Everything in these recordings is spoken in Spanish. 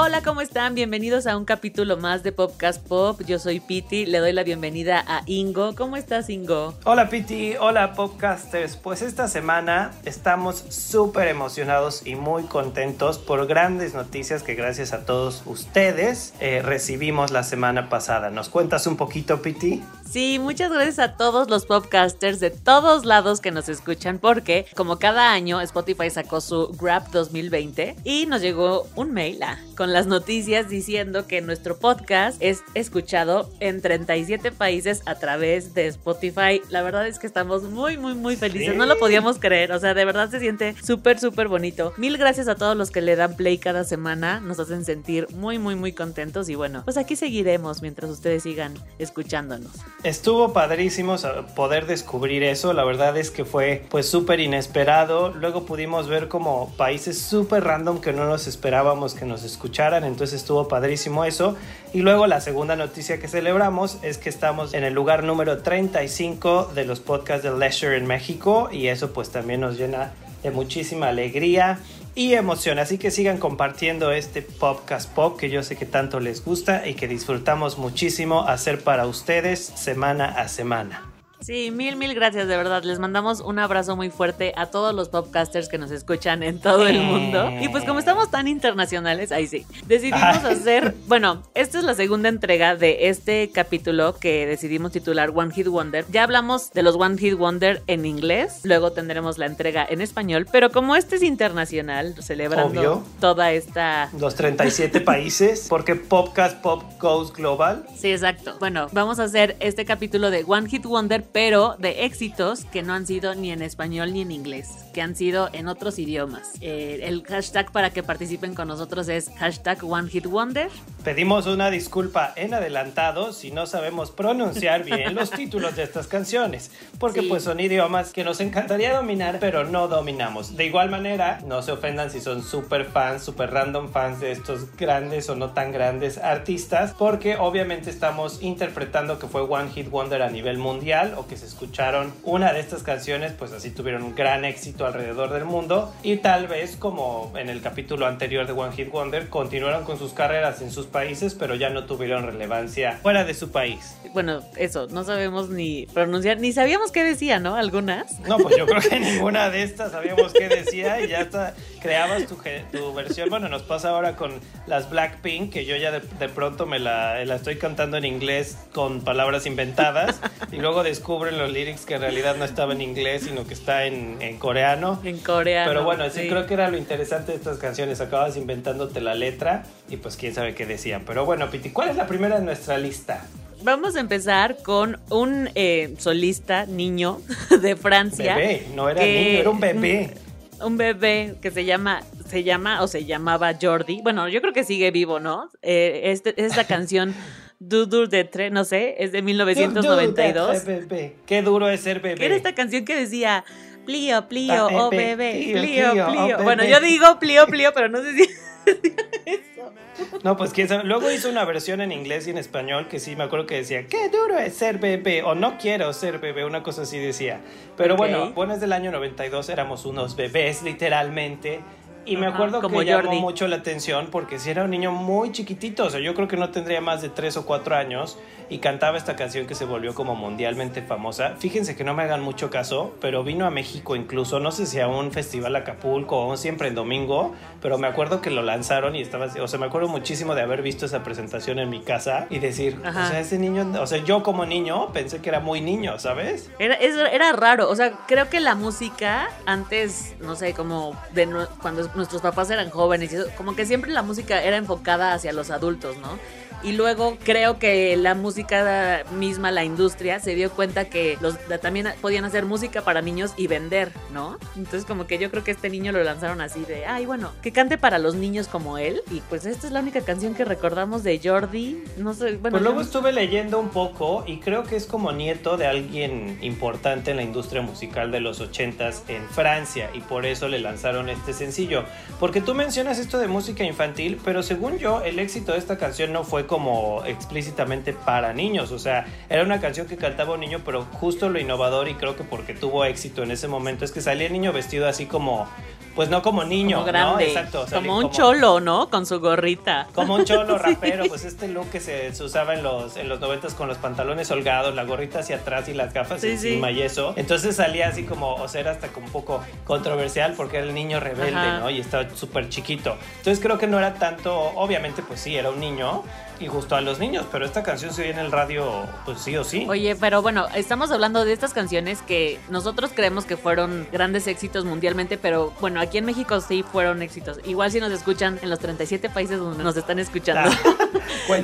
Hola, ¿cómo están? Bienvenidos a un capítulo más de Popcast Pop. Yo soy Piti, le doy la bienvenida a Ingo. ¿Cómo estás, Ingo? Hola, Piti. Hola, Popcasters. Pues esta semana estamos súper emocionados y muy contentos por grandes noticias que gracias a todos ustedes eh, recibimos la semana pasada. ¿Nos cuentas un poquito, Piti? Sí, muchas gracias a todos los popcasters de todos lados que nos escuchan porque como cada año Spotify sacó su Grab 2020 y nos llegó un mail ah, con las noticias diciendo que nuestro podcast es escuchado en 37 países a través de Spotify. La verdad es que estamos muy, muy, muy felices. No lo podíamos creer. O sea, de verdad se siente súper, súper bonito. Mil gracias a todos los que le dan play cada semana. Nos hacen sentir muy, muy, muy contentos. Y bueno, pues aquí seguiremos mientras ustedes sigan escuchándonos. Estuvo padrísimo poder descubrir eso, la verdad es que fue pues súper inesperado, luego pudimos ver como países súper random que no nos esperábamos que nos escucharan, entonces estuvo padrísimo eso. Y luego la segunda noticia que celebramos es que estamos en el lugar número 35 de los podcasts de Leisure en México. Y eso pues también nos llena de muchísima alegría y emoción. Así que sigan compartiendo este podcast pop que yo sé que tanto les gusta y que disfrutamos muchísimo hacer para ustedes semana a semana. Sí, mil, mil gracias, de verdad. Les mandamos un abrazo muy fuerte a todos los podcasters que nos escuchan en todo el mundo. Y pues como estamos tan internacionales, ahí sí, decidimos hacer, bueno, esta es la segunda entrega de este capítulo que decidimos titular One Hit Wonder. Ya hablamos de los One Hit Wonder en inglés, luego tendremos la entrega en español, pero como este es internacional, celebrando Obvio. toda esta... Los 37 países, porque Podcast Pop Goes Global. Sí, exacto. Bueno, vamos a hacer este capítulo de One Hit Wonder, pero de éxitos que no han sido ni en español ni en inglés, que han sido en otros idiomas. Eh, el hashtag para que participen con nosotros es hashtag One Hit Wonder. Pedimos una disculpa en adelantado si no sabemos pronunciar bien los títulos de estas canciones, porque Sí. pues son idiomas que nos encantaría dominar, pero no dominamos. De igual manera, no se ofendan si son super fans, super random fans de estos grandes o no tan grandes artistas, porque obviamente estamos interpretando que fue One Hit Wonder a nivel mundial o que se escucharon una de estas canciones, pues así tuvieron un gran éxito alrededor del mundo y tal vez como en el capítulo anterior de One Hit Wonder continuaron con sus carreras en sus países, pero ya no tuvieron relevancia fuera de su país. Bueno, eso, no sabemos ni pronunciar, ni sabíamos qué decía, ¿no? Algunas. No, pues yo creo que ninguna de estas sabíamos qué decía y ya está, creabas tu, tu versión. Bueno, nos pasa ahora con las Blackpink, que yo ya de, de pronto me la, la estoy cantando en inglés con palabras inventadas y luego descubren los lyrics que en realidad no estaba en inglés, sino que está en, en coreano. En coreano. Pero bueno, sí, sí. creo que era lo interesante de estas canciones. Acabas inventándote la letra y pues quién sabe qué decían. Pero bueno, Piti, ¿cuál es la primera de nuestra lista? Vamos a empezar con un eh, solista niño de Francia. Bebé, no era que- niño, era un bebé. un bebé que se llama, se llama o se llamaba Jordi. Bueno, yo creo que sigue vivo, ¿no? Eh, este, esta canción, Dudur de Tre, no sé, es de 1992. Bebé. Qué duro es ser bebé. ¿Qué era esta canción que decía? Plío, plío, oh bebé, plío, plío, plío, oh, plío. Bueno, yo digo plío, plío, pero no sé si eso. No, pues quién sabe. Luego hizo una versión en inglés y en español que sí me acuerdo que decía, qué duro es ser bebé o no quiero ser bebé, una cosa así decía. Pero bueno, bueno, es del año 92, éramos unos bebés literalmente. Y me Ajá, acuerdo como que llamó Jordi. mucho la atención porque si era un niño muy chiquitito, o sea, yo creo que no tendría más de 3 o 4 años y cantaba esta canción que se volvió como mundialmente famosa. Fíjense que no me hagan mucho caso, pero vino a México incluso, no sé si a un festival Acapulco o un siempre en domingo, pero me acuerdo que lo lanzaron y estaba o sea, me acuerdo muchísimo de haber visto esa presentación en mi casa y decir, Ajá. o sea, ese niño, o sea, yo como niño pensé que era muy niño, ¿sabes? Era, era raro, o sea, creo que la música antes, no sé, como de cuando nuestros papás eran jóvenes, y eso, como que siempre la música era enfocada hacia los adultos, ¿no? Y luego creo que la música misma, la industria, se dio cuenta que los también podían hacer música para niños y vender, ¿no? Entonces como que yo creo que este niño lo lanzaron así de, ay, bueno, que cante para los niños como él y pues esta es la única canción que recordamos de Jordi, no sé, bueno. Pues luego estuve leyendo un poco y creo que es como nieto de alguien importante en la industria musical de los 80s en Francia y por eso le lanzaron este sencillo. Porque tú mencionas esto de música infantil, pero según yo el éxito de esta canción no fue como explícitamente para niños, o sea, era una canción que cantaba un niño, pero justo lo innovador y creo que porque tuvo éxito en ese momento es que salía el niño vestido así como, pues no como niño, como ¿no? grande, Exacto, salía como un cholo, ¿no? Con su gorrita. como un cholo rapero, pues este look que se, se usaba en los, en los 90 con los pantalones holgados, la gorrita hacia atrás y las gafas Sí, encima sí. y eso. Entonces salía así como, o sea, era hasta como un poco controversial porque era el niño rebelde, Ajá. ¿no? Y estaba súper chiquito. Entonces creo que no era tanto, obviamente pues sí, era un niño y justo a los niños, pero esta canción se oye en el radio pues sí o sí. Oye, pero bueno, estamos hablando de estas canciones que nosotros creemos que fueron grandes éxitos mundialmente, pero bueno, aquí en México sí fueron éxitos. Igual si nos escuchan en los 37 países donde nos están escuchando. Ah.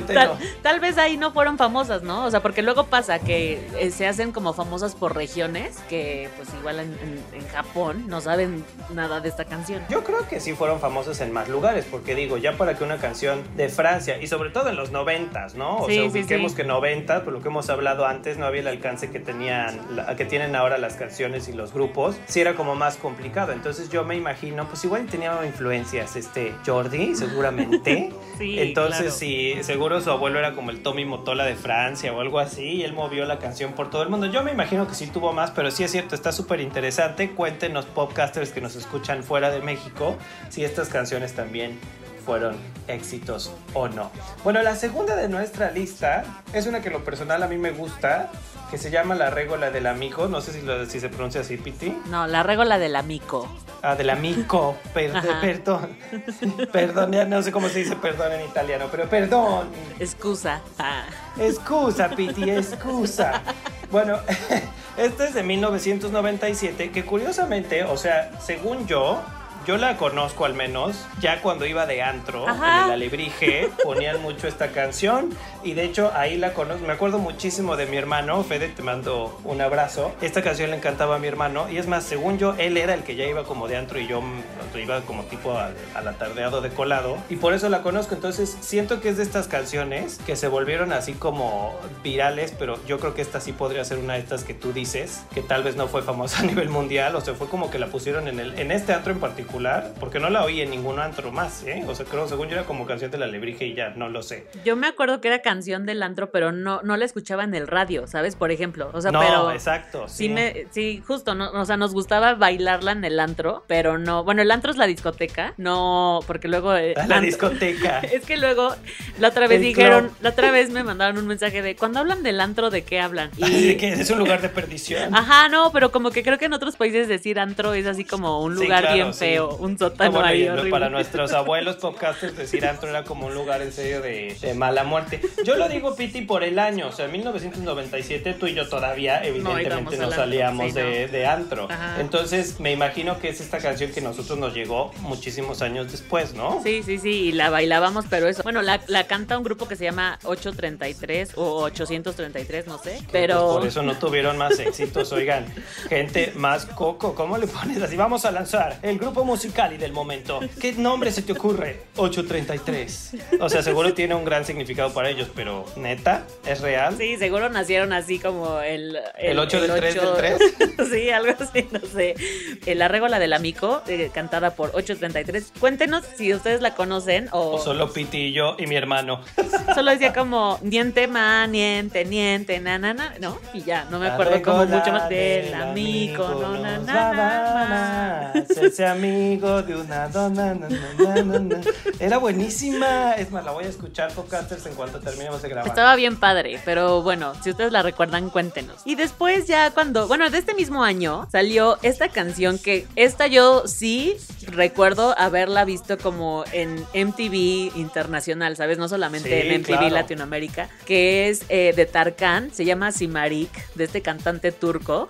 Tal, tal vez ahí no fueron famosas, ¿no? O sea, porque luego pasa que eh, se hacen como famosas por regiones, que pues igual en, en- en Japón no saben nada de esta canción. Yo creo que sí fueron famosos en más lugares, porque digo, ya para que una canción de Francia, y sobre todo en los noventas, ¿no? O Sí, sea, sí, ubiquemos sí. que 90, por lo que hemos hablado antes, no había el alcance que tenían, la- que tienen ahora las canciones y los grupos, sí era como más complicado. Entonces yo me imagino, pues igual tenía influencias este Jordi, seguramente. Sí, Entonces claro. sí, seguro su abuelo era como el Tommy Motola de Francia o algo así, y él movió la canción por todo el mundo. Yo me imagino que sí tuvo más, pero sí es cierto, está súper interesante. Cuéntenos, podcasters que nos escuchan fuera de México, si estas canciones también fueron éxitos o no. Bueno, la segunda de nuestra lista es una que lo personal a mí me gusta, que se llama La Régola del Amigo. No sé si, lo- si se pronuncia así, Piti. No, la régola del amico. Ah, del amico, per- perdón. Perdón, ya no sé cómo se dice perdón en italiano, pero perdón. Excusa. Ah. Excusa, Piti, excusa. Bueno, esta es de 1997, que curiosamente, o sea, según yo, yo la conozco al menos, ya cuando iba de antro, Ajá. en el alebrije, ponían mucho esta canción, y de hecho ahí la conozco, me acuerdo muchísimo de mi hermano, Fede, te mando un abrazo, esta canción le encantaba a mi hermano, y es más, según yo, él era el que ya iba como de antro y yo mm, iba como tipo al, al atardeado de colado, y por eso la conozco, entonces siento que es de estas canciones que se volvieron así como virales, pero yo creo que esta sí podría ser una de estas que tú dices, que tal vez no fue famosa a nivel mundial, o sea, fue como que la pusieron en, el, en este antro en particular, porque no la oí en ningún antro más, ¿eh? O sea, creo, según yo era como canción de la Lebrige y ya, no lo sé. Yo me acuerdo que era canción del antro, pero no, no la escuchaba en el radio, ¿sabes? Por ejemplo. O sea, no, pero. exacto, sí. Sí, me, sí, justo, no, o sea, nos gustaba bailarla en el antro, pero no, bueno, el antro es la discoteca, no, porque luego... eh, la antro- discoteca. Es que luego, la otra vez El dijeron, club. la otra vez me mandaron un mensaje de, cuando hablan del antro, ¿de qué hablan? Así de es un lugar de perdición. Ajá, no, pero como que creo que en otros países decir antro es así como un Sí, lugar claro, bien sí. Un Ah, sótano bueno, ahí horrible. para nuestros abuelos podcasters decir antro era como un lugar en serio de, de mala muerte. Yo lo digo, Piti, por el año. O sea, en 1997 tú y yo todavía evidentemente no, salíamos sí, de, no. de antro. Ajá. Entonces me imagino que es esta canción que nosotros nos llegó muchísimos años después, ¿no? Sí, sí, sí, y la bailábamos, pero eso. Bueno, la, la canta un grupo que se llama 833 o 833, no sé. Que, Pero. pues, por eso no tuvieron más éxitos, oigan. Gente más coco, ¿cómo le pones así? Vamos a lanzar el grupo musical y del momento. ¿Qué nombre se te ocurre? 833. O sea, seguro tiene un gran significado para ellos, pero neta, ¿es real? Sí, seguro nacieron así como el... ¿El ocho del tres del tres? sí, algo así, no sé. La régola del amico, eh, cantada por 833. Cuéntenos si ustedes la conocen o... O solo Piti y yo y mi hermano. Solo decía como niente ma, niente, niente, na, na, na, ¿no? Y ya, no me acuerdo como mucho más del amigo, no, na, na, na, na. Hacerse amigo de una dona. na, na, na, na, na. Era buenísima. Es más, la voy a escuchar, podcasters, en cuanto terminemos de grabar. Estaba bien padre, pero bueno, si ustedes la recuerdan, cuéntenos. Y después ya cuando, bueno, de este mismo año salió esta canción que esta yo sí recuerdo haberla visto como en MTV internacional, ¿sabes? No solamente Sí, en MTV claro. Latinoamérica, que es eh, de Tarkan, se llama Simarik, de este cantante turco.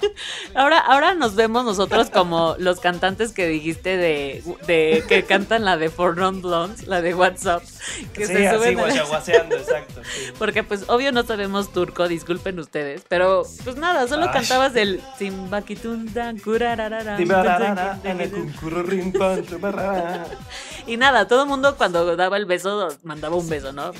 Ahora, ahora nos vemos nosotros como los cantantes que dijiste de, de que cantan la de For Non Blondes, la de WhatsApp. Que sí, se así suben a- guachaguaseando, exacto. sí. Porque pues obvio no sabemos turco, disculpen ustedes, pero pues nada, solo Ay. cantabas el Simbakitundan kurararara, Y nada, todo el mundo cuando daba el beso mandaba un beso, ¿no?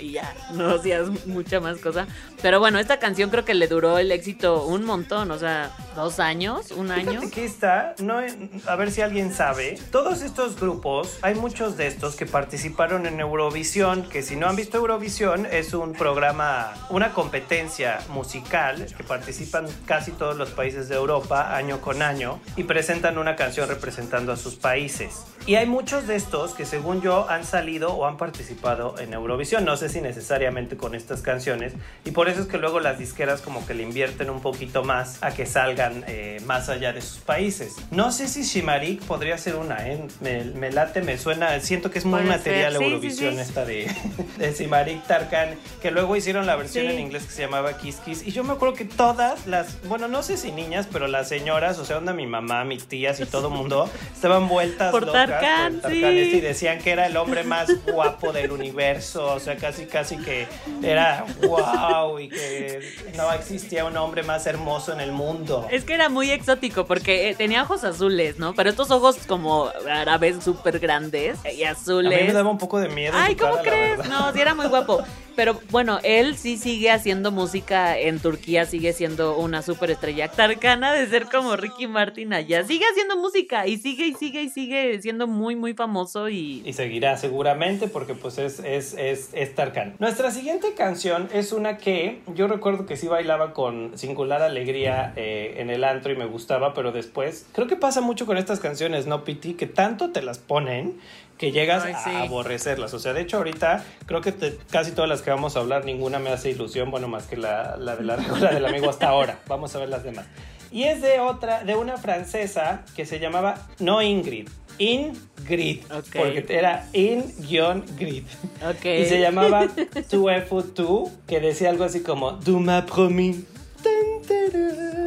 Y ya, no hacías mucha más cosa. Pero bueno, esta canción creo que le duró el éxito un montón, o sea, dos años, un año. Fíjate que esta, no, a ver si alguien sabe, todos estos grupos, hay muchos de estos que participaron en Eurovisión, que si no han visto Eurovisión es un programa, una competencia musical que participan casi todos los países de Europa año con año y presentan una canción representando a sus países. Y hay muchos de estos que según yo han salido o han participado en Eurovisión, no sé si necesariamente con estas canciones, y por eso es que luego las disqueras como que le invierten un poquito más a que salgan eh, más allá de sus países. No sé si Shimarik podría ser una, ¿eh? me, me late, me suena, siento que es muy material sí, Eurovisión sí, sí. esta de, de Shimarik Tarkan, que luego hicieron la versión en inglés que se llamaba Kiss Kiss, y yo me acuerdo que todas las, bueno, no sé si niñas, pero las señoras, o sea, onda mi mamá, mis tías y todo mundo, estaban vueltas Por locas Tarkan, por sí. Y decían que era el hombre más guapo del universo, o sea, casi casi que era wow y que no existía un hombre más hermoso en el mundo. Es que era muy exótico porque eh, tenía ojos azules, ¿no? Pero estos ojos como árabes súper grandes y A azules. mí me daba un poco de miedo. Ay, ¿cómo cara, crees? No, sí era muy guapo. Pero bueno, él sí sigue haciendo música en Turquía, sigue siendo una superestrella tarcana de ser como Ricky Martin allá. Sigue haciendo música y sigue y sigue y sigue siendo muy, muy famoso y... Y seguirá seguramente porque pues es, es, es, es Tarkan. Nuestra siguiente canción es una que yo recuerdo que sí bailaba con singular alegría eh, en el antro y me gustaba, pero después creo que pasa mucho con estas canciones, ¿no, Piti? Que tanto te las ponen que llegas Ay, sí. a aborrecerlas. O sea, de hecho ahorita creo que te- casi todas las que vamos a hablar, ninguna me hace ilusión, bueno, más que la, la de la regla del amigo hasta ahora. Vamos a ver las demás. Y es de otra, de una francesa que se llamaba, no Ingrid, Ingrid, Ok. porque era in-grid. Ok. Y se llamaba Tu Tu, que decía algo así como Tu m'as promis.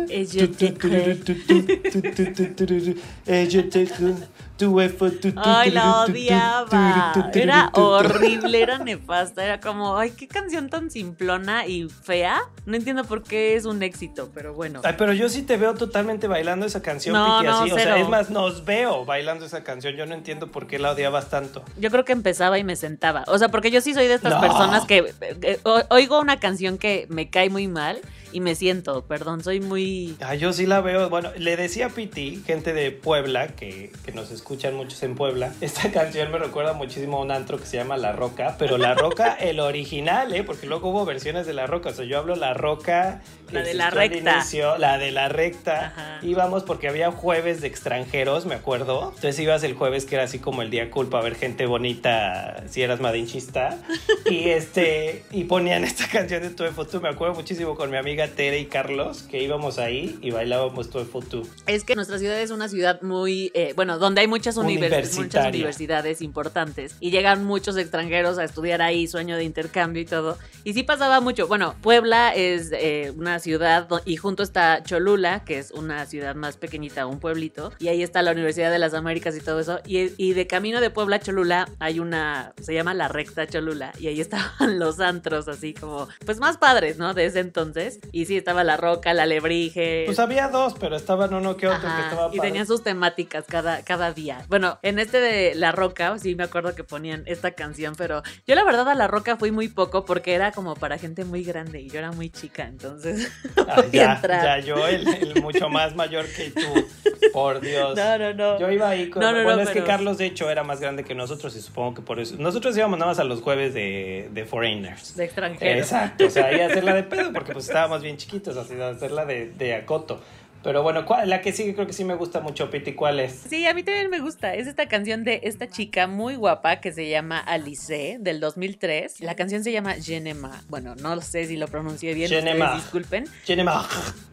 Et je te Ay, la odiaba. Era horrible, era nefasta. Era como, ay, qué canción tan simplona y fea. No entiendo por qué es un éxito, pero bueno. Pero yo sí te veo totalmente bailando esa canción, no, Piki, así. O sea, es más, nos veo bailando esa canción. Yo no entiendo por qué la odiabas tanto. Yo creo que empezaba y me sentaba. O sea, porque yo sí soy de estas personas que, oigo una canción que me cae muy mal y me siento, perdón, soy muy. Ah, yo sí la veo. Bueno, le decía a Piti, gente de Puebla que nos escucha escuchan muchos en Puebla, esta canción me recuerda muchísimo a un antro que se llama La Roca, pero La Roca, el original, ¿eh? Porque luego hubo versiones de La Roca. O sea, yo hablo La Roca. La de la recta. inicio, la de la recta. Ajá. Íbamos porque había jueves de extranjeros, me acuerdo. Entonces ibas el jueves que era así como el día cool para ver gente bonita, si eras madinchista. Y este, y ponían esta canción de Tu Foto. Me acuerdo muchísimo con mi amiga Tere y Carlos, que íbamos ahí y bailábamos Tu Foto. Es que nuestra ciudad es una ciudad muy, eh, bueno, donde hay muchas, univers- muchas universidades importantes y llegan muchos extranjeros a estudiar ahí, sueño de intercambio y todo. Y sí pasaba mucho. Bueno, Puebla es eh, una ciudad y junto está Cholula, que es una ciudad más pequeñita, un pueblito, y ahí está la Universidad de las Américas y todo eso. Y, y de camino de Puebla a Cholula hay una, se llama la recta Cholula, y ahí estaban los antros así como, pues más padres, ¿no? De ese entonces. Y sí, estaba la roca, la lebrige. Pues había dos, pero estaban uno que otro que Ajá, estaba y padre. tenían sus temáticas cada, cada día. Bueno, en este de La Roca, sí me acuerdo que ponían esta canción, pero yo la verdad a La Roca fui muy poco porque era como para gente muy grande y yo era muy chica, entonces no Ah, ya, ya, yo, el, el mucho más mayor que tú. Por Dios. No, no, no. Yo iba ahí con. No, no, no, bueno, es pero- que Carlos, de hecho, era más grande que nosotros y supongo que por eso. Nosotros íbamos nada más a los jueves de, de Foreigners. De extranjero. Exacto, o sea, ahí a hacerla de pedo porque pues estábamos bien chiquitos, así hacerla de, de acoto. Pero bueno, ¿cuál- la que sigue creo que sí me gusta mucho, Piti, ¿cuál es? Sí, a mí también me gusta. Es esta canción de esta chica muy guapa que se llama Alice del 2003. La canción se llama Genema. Bueno, no sé si lo pronuncié bien. Marre. disculpen. Je ne marre.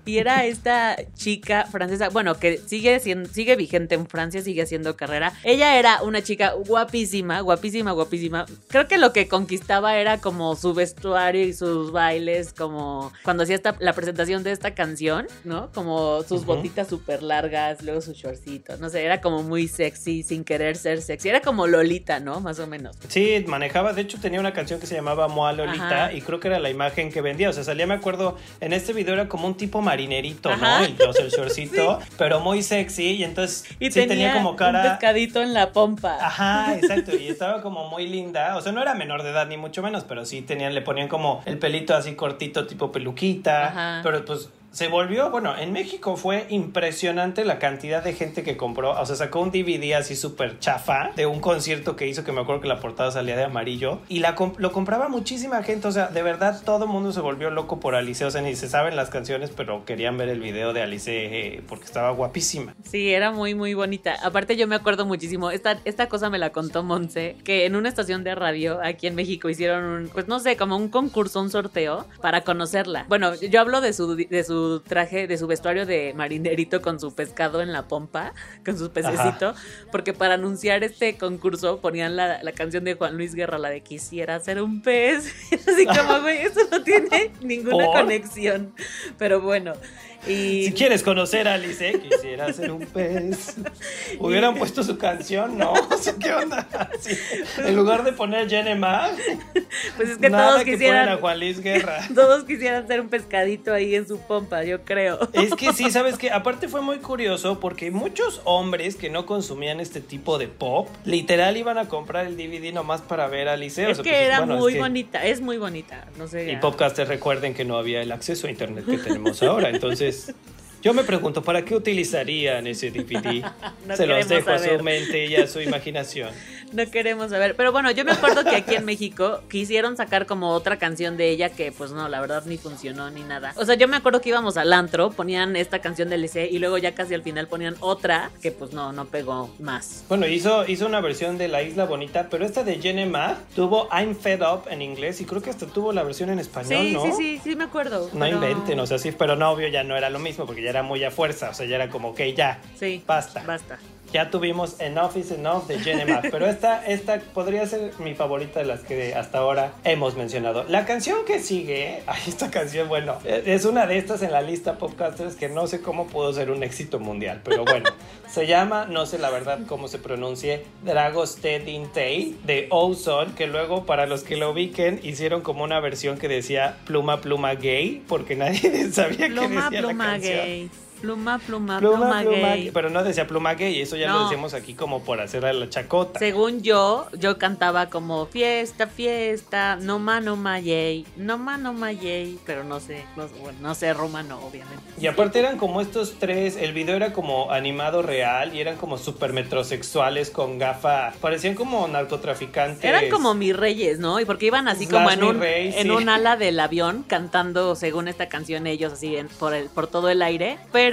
Y era esta chica francesa, bueno, que sigue siendo, sigue vigente en Francia, sigue haciendo carrera. Ella era una chica guapísima, guapísima, guapísima. Creo que lo que conquistaba era como su vestuario y sus bailes, como cuando hacía esta, la presentación de esta canción, ¿no? Como sus botitas súper largas, luego sus shortcitos, no sé, era como muy sexy, sin querer ser sexy. Era como Lolita, ¿no? Más o menos. Sí, manejaba, de hecho tenía una canción que se llamaba Moa Lolita Ajá. y creo que era la imagen que vendía, o sea, salía, me acuerdo, en este video era como un tipo marinerito, Ajá. ¿no? El shortcito, pero muy sexy y entonces Y sí tenía, tenía, como un cara... pescadito en la pompa. Ajá, exacto, y estaba como muy linda, o sea, no era menor de edad ni mucho menos, pero sí tenían, le ponían como el pelito así cortito, tipo peluquita, Ajá. pero pues se volvió, bueno, en México fue impresionante la cantidad de gente que compró, o sea, sacó un DVD así súper chafa de un concierto que hizo, que me acuerdo que la portada salía de amarillo, y la lo compraba muchísima gente, o sea, de verdad todo el mundo se volvió loco por Alice, o sea, ni se saben las canciones, pero querían ver el video de Alice eh, porque estaba guapísima. Sí, era muy, muy bonita. Aparte, yo me acuerdo muchísimo. Esta, esta cosa me la contó Monse, que en una estación de radio aquí en México hicieron un, pues no sé, como un concurso, un sorteo para conocerla. Bueno, yo hablo de su, de su traje, de su vestuario de marinerito con su pescado en la pompa, con su pececito, porque para anunciar este concurso ponían la, la canción de Juan Luis Guerra, la de Quisiera ser un pez. Así como, güey, eso no tiene ninguna ¿Por? conexión. Pero bueno. Y Si quieres conocer a Alice, quisiera ser un pez. Hubieran puesto su canción, ¿no? O sea, ¿qué onda? Sí. En lugar de poner Jenema, pues es que nada todos que quisieran. ponen a Juan Luis Guerra. Todos quisieran ser un pescadito ahí en su pompa, yo creo. Es que sí, sabes que aparte fue muy curioso porque muchos hombres que no consumían este tipo de pop, literal iban a comprar el DVD nomás para ver a Alice. O Es sea, que pues, era bueno, es muy que- bonita, es muy bonita, no sé. Y podcasters recuerden que no había el acceso a internet que tenemos ahora. Entonces, yo me pregunto, ¿para qué utilizarían ese DVD? No Se los dejo a su mente y a su imaginación. No queremos saber. Pero bueno, yo me acuerdo que aquí en México quisieron sacar como otra canción de ella que pues no, la verdad ni funcionó ni nada. O sea, yo me acuerdo que íbamos al antro, ponían esta canción del LC y luego ya casi al final ponían otra que pues no, no pegó más. Bueno, hizo, hizo una versión de La Isla Bonita, pero esta de Jenny Ma tuvo I'm Fed Up en inglés y creo que hasta tuvo la versión en español, Sí, ¿no? sí, sí, sí me acuerdo. No pero- inventen, o sea, sí, pero no, obvio, ya no era lo mismo porque ya era muy a fuerza, o sea, ya era como, ok, ya, Sí. basta. Basta. Ya tuvimos Enough is Enough de Jenny Ma, pero esta, esta podría ser mi favorita de las que hasta ahora hemos mencionado. La canción que sigue, ay, esta canción, bueno, es una de estas en la lista Popcasters que no sé cómo pudo ser un éxito mundial, pero bueno, se llama, no sé la verdad cómo se pronuncie, Dragostea Tay de Ozone, que luego para los que lo ubiquen hicieron como una versión que decía pluma pluma gay, porque nadie sabía Pluma, que decía la pluma canción. gay. Pluma, pluma, Pluma, pluma, pluma, gay. pero no decía pluma gay, eso ya lo No. decimos aquí como por hacerle la chacota. Según yo, yo cantaba como fiesta, fiesta, no ma, no ma, yay, no ma, no ma, yay, pero no sé, no, bueno, no sé rumano, obviamente. Y aparte eran como estos tres, el video era como animado real y eran como super metrosexuales con gafa, parecían como narcotraficantes. Eran como mis reyes, ¿no? Y porque iban así Slash como en un, rey, en sí. un ala del avión cantando según esta canción ellos así en- por, el, por todo el aire. Pero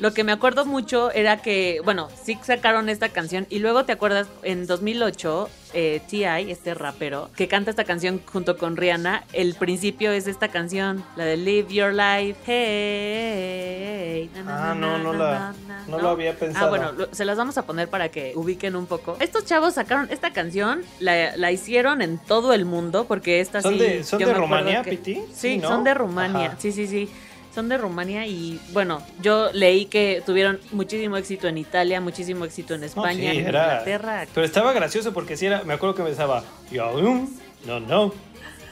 lo que me acuerdo mucho era que, bueno, sí sacaron esta canción y luego te acuerdas en 2008 eh, T.I., este rapero, que canta esta canción junto con Rihanna, el principio es esta canción, la de Live Your Life, hey. na, na, Ah, no, no na, la- na, no lo había pensado. Ah, bueno, lo- se las vamos a poner para que ubiquen un poco. Estos chavos sacaron esta canción, la, la hicieron en todo el mundo, porque esta ¿Son sí. de- son yo de Rumania, que- Piti? Sí, Sí, ¿no? son de Rumania. Ajá. Sí, sí, sí. Son de Rumania y bueno, yo leí que tuvieron muchísimo éxito en Italia, muchísimo éxito en No, España, sí, en era- Inglaterra. Pero estaba gracioso porque sí era, me acuerdo que me estaba, yo, um, no, no,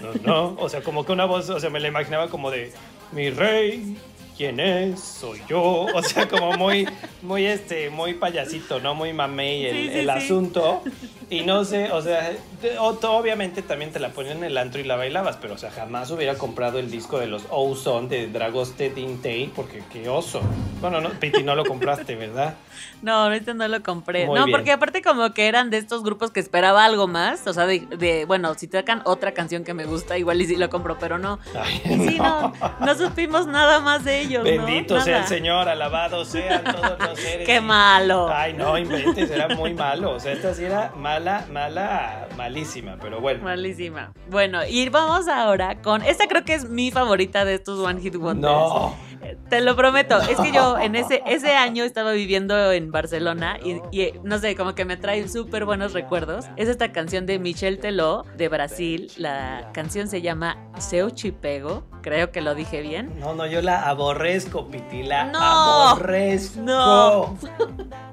no, no, o sea, como que una voz, o sea, me la imaginaba como de, mi rey, ¿quién es? Soy yo, o sea, como muy, muy, este, muy payasito, ¿no? Muy mamey el, Sí, sí, el sí. asunto, y no sé, o sea, obviamente también te la ponían en el antro y la bailabas, pero, o sea, jamás hubiera comprado el disco de los Ozone de Dragoste Dintei, porque qué oso. Bueno, no, Piti, no lo compraste, ¿verdad? No, ahorita no lo compré. Muy no, bien. porque aparte como que eran de estos grupos que esperaba algo más, o sea, de, de, bueno, si sacan otra canción que me gusta, igual y sí lo compro, pero no. Ay, Y sí, no, no supimos nada más de ellos. Bendito ¿no? sea el. Señor, alabado sean todos los seres. Qué malo. Ay, no inventes, era muy malo. O sea, esta sí era mala, mala, malísima, pero bueno. Malísima. Bueno, y vamos ahora con. Esta creo que es mi favorita de estos One Hit Wonders. No. Te lo prometo. Es que yo en ese, ese año estaba viviendo en Barcelona y, y, no sé, como que me trae súper buenos recuerdos. Es esta canción de Michel Teló de Brasil. La canción se llama Seu Chipego. Creo que lo dije bien. No, no, yo la aborrezco, Piti, la No. aborrezco. No.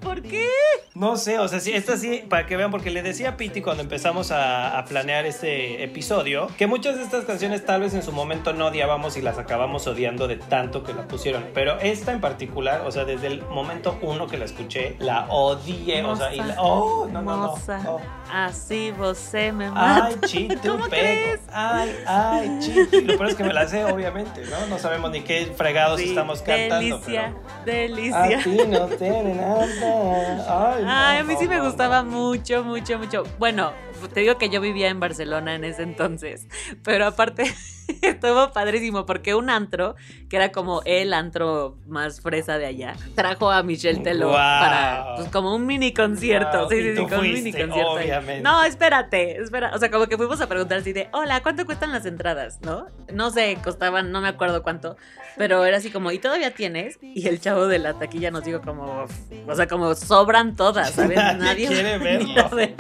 ¿Por qué? No sé, o sea, sí, esta sí, para que vean, porque le decía a Piti cuando empezamos a, a planear este episodio, que muchas de estas canciones tal vez en su momento no odiábamos y las acabamos odiando de tanto que la pusieron, pero esta en particular, o sea, desde el momento uno que la escuché, la odié, o sea, y la, oh, no, no, no. Oh. Así você me mata. Ay, chito, ¿Cómo crees? Ay, ay, chito. Lo peor es que me la sé, obviamente, ¿no? No sabemos ni qué fregados Sí, estamos cantando. Delicia, pero- delicia. A ti no tiene nada. Ay, no, a mí sí me gustaba mucho, mucho, mucho. Bueno, te digo que yo vivía en Barcelona en ese entonces, pero aparte estuvo padrísimo porque un antro, que era como el antro más fresa de allá, trajo a Michelle Teló Guau. para, pues como un mini concierto. Sí, sí, sí, con un mini concierto. obviamente. No, espérate, espera. O sea, como que fuimos a preguntar así de, hola, ¿cuánto cuestan las entradas? ¿No? No sé, costaban, no me acuerdo cuánto, pero era así como, ¿y todavía tienes? Y el chavo de la taquilla nos dijo como, o sea, como sobran todas, ¿sabes? Nadie quiere verlo. ver.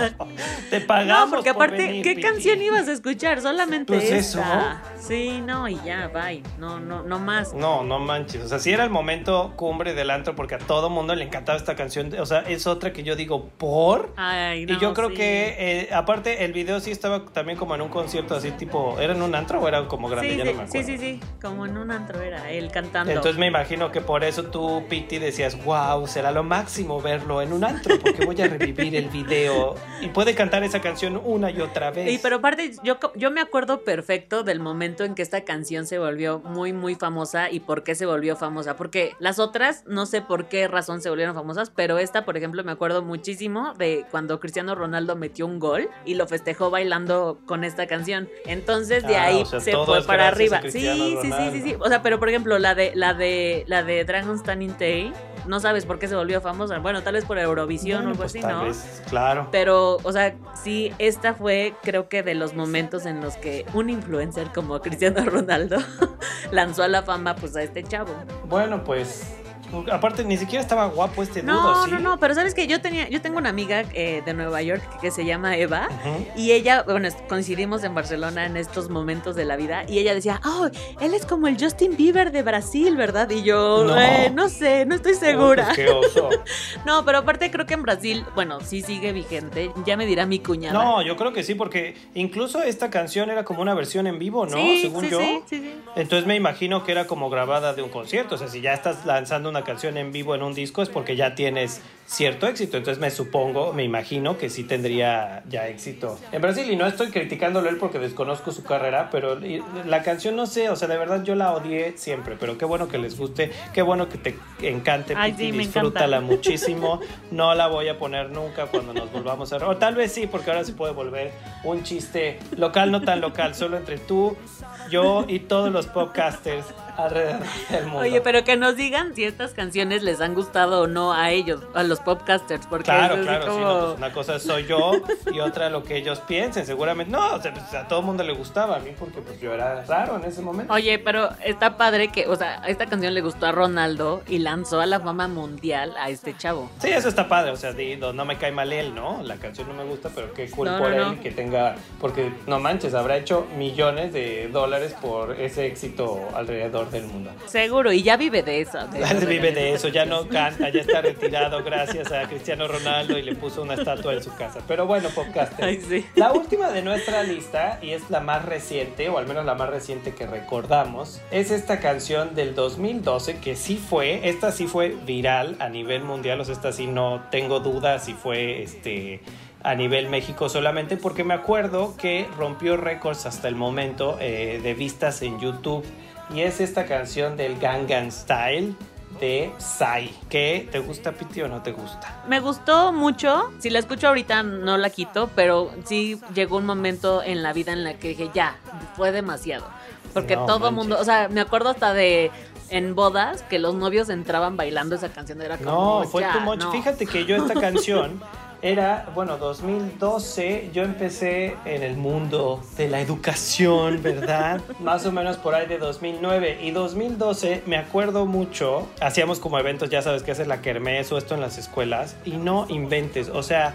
Te pagamos. No, porque por aparte, venir, ¿qué Piti. canción ibas a escuchar? Solamente Pues esta. Sí, no, y ya, bye. No, no, no más. No, no manches. O sea, sí era el momento cumbre del antro porque a todo mundo le encantaba esta canción. O sea, es otra que yo digo, ¿por? Ay, no, y yo creo sí. que, eh, aparte, el video sí estaba también como en un concierto así, tipo, ¿era en un antro o era como grande? Sí, ya sí, no me sí, acuerdo. sí, sí, como en un antro era, él cantando. Entonces me imagino que por eso tú, Piti, decías, wow, será lo máximo verlo en un antro, porque voy a revivir el video. Y puede cantar esa canción una y otra vez. Sí, pero aparte, yo, yo me acuerdo perfecto del momento en que esta canción se volvió muy, muy famosa y por qué se volvió famosa. Porque las otras, no sé por qué razón se volvieron famosas, pero esta, por ejemplo, me acuerdo muchísimo de cuando Cristiano Ronaldo metió un gol y lo festejó bailando con esta canción. Entonces, de Ah, ahí o sea, se fue para arriba. Sí, sí, sí, sí, sí. O sea, pero por ejemplo, la de, la de, la de Dragon's Standing Day, no sabes por qué se volvió famosa. Bueno, tal vez por Eurovisión Bueno, o algo pues así, ¿no? vez, claro. Pero, o sea, sí, esta fue, creo que de los momentos en los que un influencer como Cristiano Ronaldo lanzó a la fama, pues, a este chavo. Bueno, pues, aparte ni siquiera estaba guapo este No, dudo, ¿sí? no, no, pero sabes que yo tenía, yo tengo una amiga eh, de Nueva York que se llama Eva. Y ella, bueno, coincidimos en Barcelona en estos momentos de la vida y ella decía, oh, él es como el Justin Bieber de Brasil, ¿verdad? Y yo, No. "Eh, no sé, no estoy segura. Uy, pues, qué oso. No, pero aparte creo que en Brasil, bueno, sí sigue vigente, ya me dirá mi cuñada. No, yo creo que sí, porque incluso esta canción era como una versión en vivo, ¿no? sí, Según sí, yo. sí, sí, sí. Entonces me imagino que era como grabada de un concierto. O sea, si ya estás lanzando una canción en vivo en un disco es porque ya tienes cierto éxito. Entonces me supongo, me imagino que sí tendría ya éxito en Brasil. Y no estoy criticándolo él porque desconozco su carrera, pero la canción no sé, o sea, de verdad yo la odié siempre. Pero qué bueno que les guste, qué bueno que te encante, Ay, Piti, sí, disfrútala encanta. muchísimo. No la voy a poner nunca cuando nos volvamos a... O tal vez sí, porque ahora se puede volver un chiste local, no tan local, solo entre tú, yo y todos los podcasters alrededor del mundo. Oye, pero que nos digan si estas canciones les han gustado o no a ellos, a los popcasters, porque Claro, es claro, sí, como- no, pues una cosa soy yo y otra lo que ellos piensen, seguramente. No, o sea, pues, a todo el mundo le gustaba a mí porque pues yo era raro en ese momento. Oye, pero está padre que, o sea, esta canción le gustó a Ronaldo y lanzó a la fama mundial a este chavo. Sí, eso está padre, o sea, no, no me cae mal él, ¿no? La canción no me gusta, pero qué cool No, por no, él que tenga, porque no manches, habrá hecho millones de dólares por ese éxito alrededor del mundo. Seguro, y ya vive de eso. de eso, vive de eso, ya no canta, ya está retirado gracias a Cristiano Ronaldo y le puso una estatua en su casa. Pero bueno, podcast. Ay, sí. La última de nuestra lista, y es la más reciente, o al menos la más reciente que recordamos, es esta canción del 2012 que sí fue, esta sí fue viral a nivel mundial, o sea, esta sí no tengo duda si fue este a nivel México solamente porque me acuerdo que rompió récords hasta el momento eh, de vistas en YouTube y es esta canción del Gangnam Style de Psy. ¿Qué te gusta Piti o no te gusta? Me gustó mucho. Si la escucho ahorita no la quito, pero sí llegó un momento en la vida en la que dije, ya, fue demasiado. Porque No todo mundo, o sea, me acuerdo hasta de en bodas que los novios entraban bailando esa canción. Era como. No, fue ya, too much. no. Fíjate que yo esta canción era, bueno, 2012, yo empecé en el mundo de la educación, ¿verdad? Más o menos por ahí de 2009 y 2012 me acuerdo mucho, hacíamos como eventos, ya sabes que haces la kermés o esto en las escuelas y no inventes, o sea,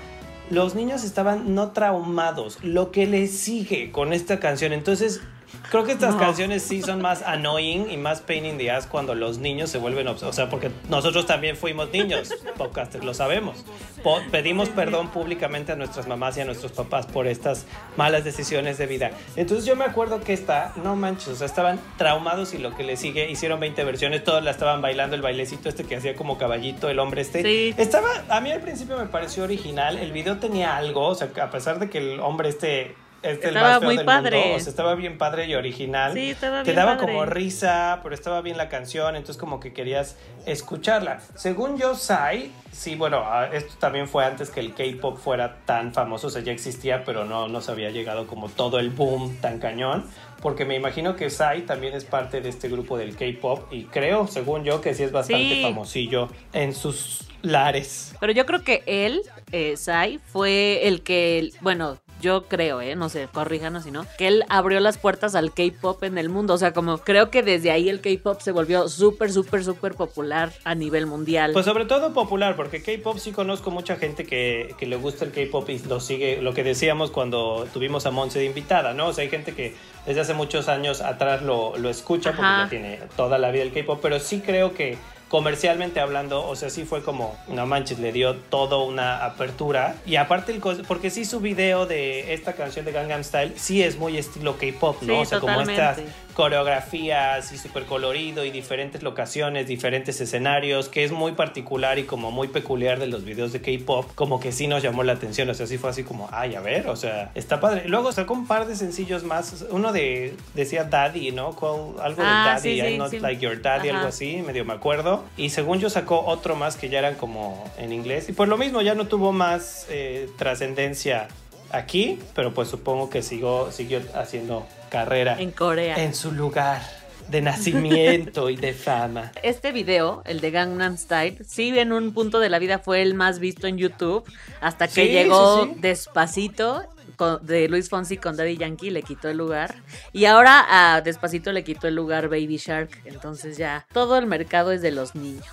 los niños estaban no traumados, lo que les sigue con esta canción, entonces Creo que estas No. canciones sí son más annoying y más pain in the ass cuando los niños se vuelven O sea, porque nosotros también fuimos niños, podcasters, lo sabemos. Po- pedimos perdón públicamente a nuestras mamás y a nuestros papás por estas malas decisiones de vida. Entonces yo me acuerdo que esta, no manches, o sea, estaban traumados y lo que le sigue, hicieron 20 versiones, todos la estaban bailando, el bailecito este que hacía como caballito, el hombre este. Sí. Estaba, a mí al principio me pareció original, el video tenía algo, o sea, a pesar de que el hombre este... Este, el Estaba más feo muy del padre. mundo, o sea, estaba bien padre y original. Sí, estaba Te bien daba padre. como risa, pero estaba bien la canción, entonces como que querías escucharla. Según yo, Sai, sí, bueno, ah, esto también fue antes que el K-pop fuera tan famoso, o sea, ya existía, pero no nos había llegado como todo el boom tan cañón. Porque me imagino que Sai también es parte de este grupo del K-pop y creo, según yo, que sí es bastante Sí. famosillo en sus lares. Pero yo creo que él, eh, Sai, fue el que, bueno, yo creo, eh, no sé, corríjanos si no, que él abrió las puertas al K-pop en el mundo. O sea, como creo que desde ahí el K-pop se volvió súper, súper, súper popular a nivel mundial. Pues sobre todo popular, porque K-pop sí conozco mucha gente que, que le gusta el K-pop y lo sigue, lo que decíamos cuando tuvimos a Monse de invitada, ¿no? O sea, hay gente que desde hace muchos años atrás lo, lo escucha porque ya tiene toda la vida el K-pop, pero sí creo que comercialmente hablando, o sea, sí fue como, no manches, le dio todo una apertura. Y aparte, el porque sí su video de esta canción de Gangnam Style sí es muy estilo K-pop, ¿no? Sí, o sea, como estas coreografías y súper colorido y diferentes locaciones, diferentes escenarios, que es muy particular y como muy peculiar de los videos de K-pop, como que sí nos llamó la atención, o sea, sí fue así como, ay, a ver, o sea, está padre. Luego sacó un par de sencillos más, uno de, decía Daddy, ¿no? Con algo Ah, de Daddy, sí, sí, I'm not sí. like your daddy, Ajá. algo así, medio me acuerdo. Y según yo sacó otro más que ya eran como en inglés, y por lo mismo ya no tuvo más eh, trascendencia aquí, pero pues supongo que siguió, siguió haciendo carrera en Corea. en su lugar de nacimiento y de fama. Este video, el de Gangnam Style, sí en un punto de la vida fue el más visto en YouTube, hasta que Sí, llegó sí, sí. despacito con- de Luis Fonsi con Daddy Yankee, le quitó el lugar. Y ahora a Despacito le quitó el lugar Baby Shark. Entonces ya todo el mercado es de los niños.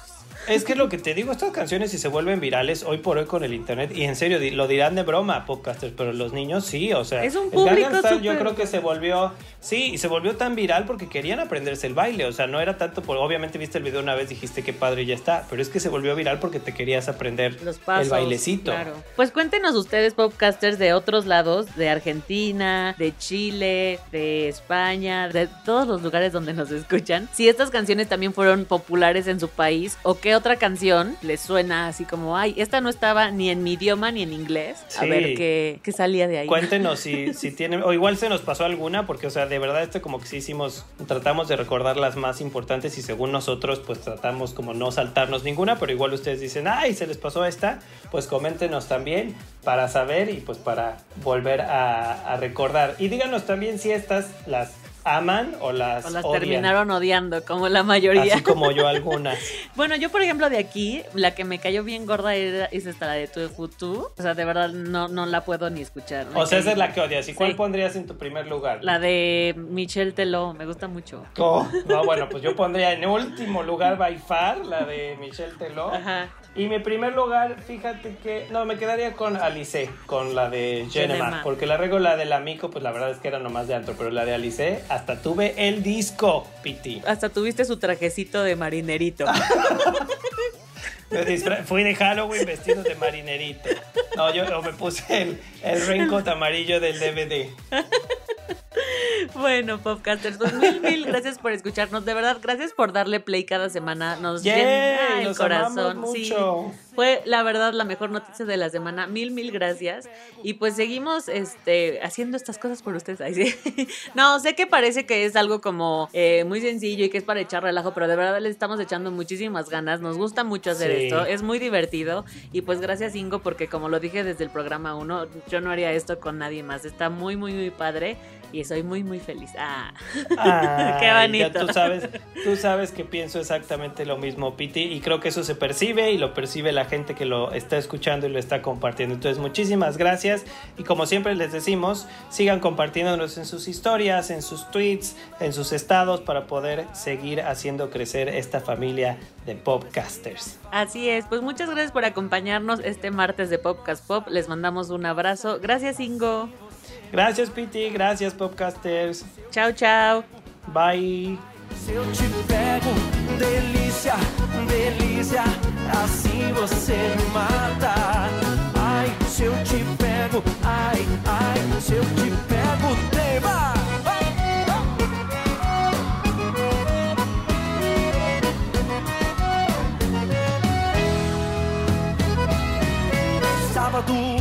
Es que lo que te digo, estas canciones si se vuelven virales hoy por hoy con el internet, y en serio, lo dirán de broma, podcasters, pero los niños sí, o sea, Es un el público Style yo creo que se volvió, sí, y se volvió tan viral porque querían aprenderse el baile, o sea, no era tanto por, obviamente viste el video una vez, dijiste que padre y ya está, pero es que se volvió viral porque te querías aprender Los pasos. el bailecito. Claro. Pues cuéntenos ustedes, podcasters, de otros lados, de Argentina, de Chile, de España, de todos los lugares donde nos escuchan, si estas canciones también fueron populares en su país o qué otra canción les suena así como, ay, esta no estaba ni en mi idioma ni en inglés. A ver qué, qué salía de ahí. Cuéntenos si, si tienen, o igual se nos pasó alguna, porque, o sea, de verdad, este como que sí hicimos, tratamos de recordar las más importantes y según nosotros, pues tratamos como no saltarnos ninguna, pero igual ustedes dicen, ay, se les pasó esta, pues coméntenos también para saber y pues para volver a, a recordar. Y díganos también si estas las aman o las, o las odian, terminaron odiando, como la mayoría. Así como yo algunas. Bueno, yo por ejemplo de aquí, la que me cayó bien gorda es esta, la de Tu Futu. O sea, de verdad no, no la puedo ni escuchar. O sea, esa es la que odias. ¿Y cuál pondrías en tu primer lugar? La de Michelle Teló, me gusta mucho. Oh, no, bueno, pues yo pondría en último lugar by far la de Michelle Teló. Ajá. Y mi primer lugar, fíjate que. No, me quedaría con Alice, con la de Genema. Porque la regla la del Amico, pues la verdad es que era nomás de antro. Pero la de Alice, hasta tuve el disco, Piti. Hasta tuviste su trajecito de marinerito. Fui de Halloween vestido de marinerito. No, yo yo me puse el, el raincoat amarillo del DVD. bueno, Popcasters, pues mil, mil gracias por escucharnos. De verdad, gracias por darle play cada semana. Nos ¡Yay! llena el Los corazón. amamos Sí. mucho. Fue la verdad la mejor noticia de la semana. Mil, mil gracias. Y pues seguimos este, haciendo estas cosas por ustedes. Ay, sí. No, sé que parece que es algo como eh, muy sencillo y que es para echar relajo, pero de verdad le estamos echando muchísimas ganas. Nos gusta mucho hacer Sí. esto. Es muy divertido. Y pues gracias, Ingo, porque como lo dije desde el programa 1, yo no haría esto con nadie más. Está muy, muy, muy padre. Y soy muy, muy feliz. Ah. Qué bonito. ya tú sabes, tú sabes que pienso exactamente lo mismo, Piti, y creo que eso se percibe y lo percibe la gente que lo está escuchando y lo está compartiendo. Entonces, muchísimas gracias y como siempre les decimos, sigan compartiéndonos en sus historias, en sus tweets, en sus estados para poder seguir haciendo crecer esta familia de podcasters. Así es, pues muchas gracias por acompañarnos este martes de Popcast Pop. Les mandamos un abrazo. Gracias, Ingo. Gracias, Piti, gracias, podcasters. Chao, chao. Bye. Se eu te pego, delícia, delícia, assim você me mata. Ai, se eu te pego, ai, ai, se eu te pego, tema. Sábado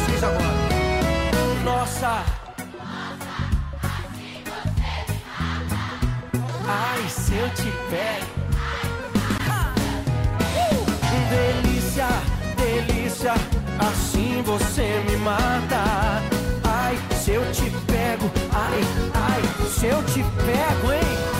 Vocês agora. Nossa. Ai, se eu te pego. Delícia, delícia, assim você me mata. Ai, se eu te pego, ai, ai, se eu te pego, hein?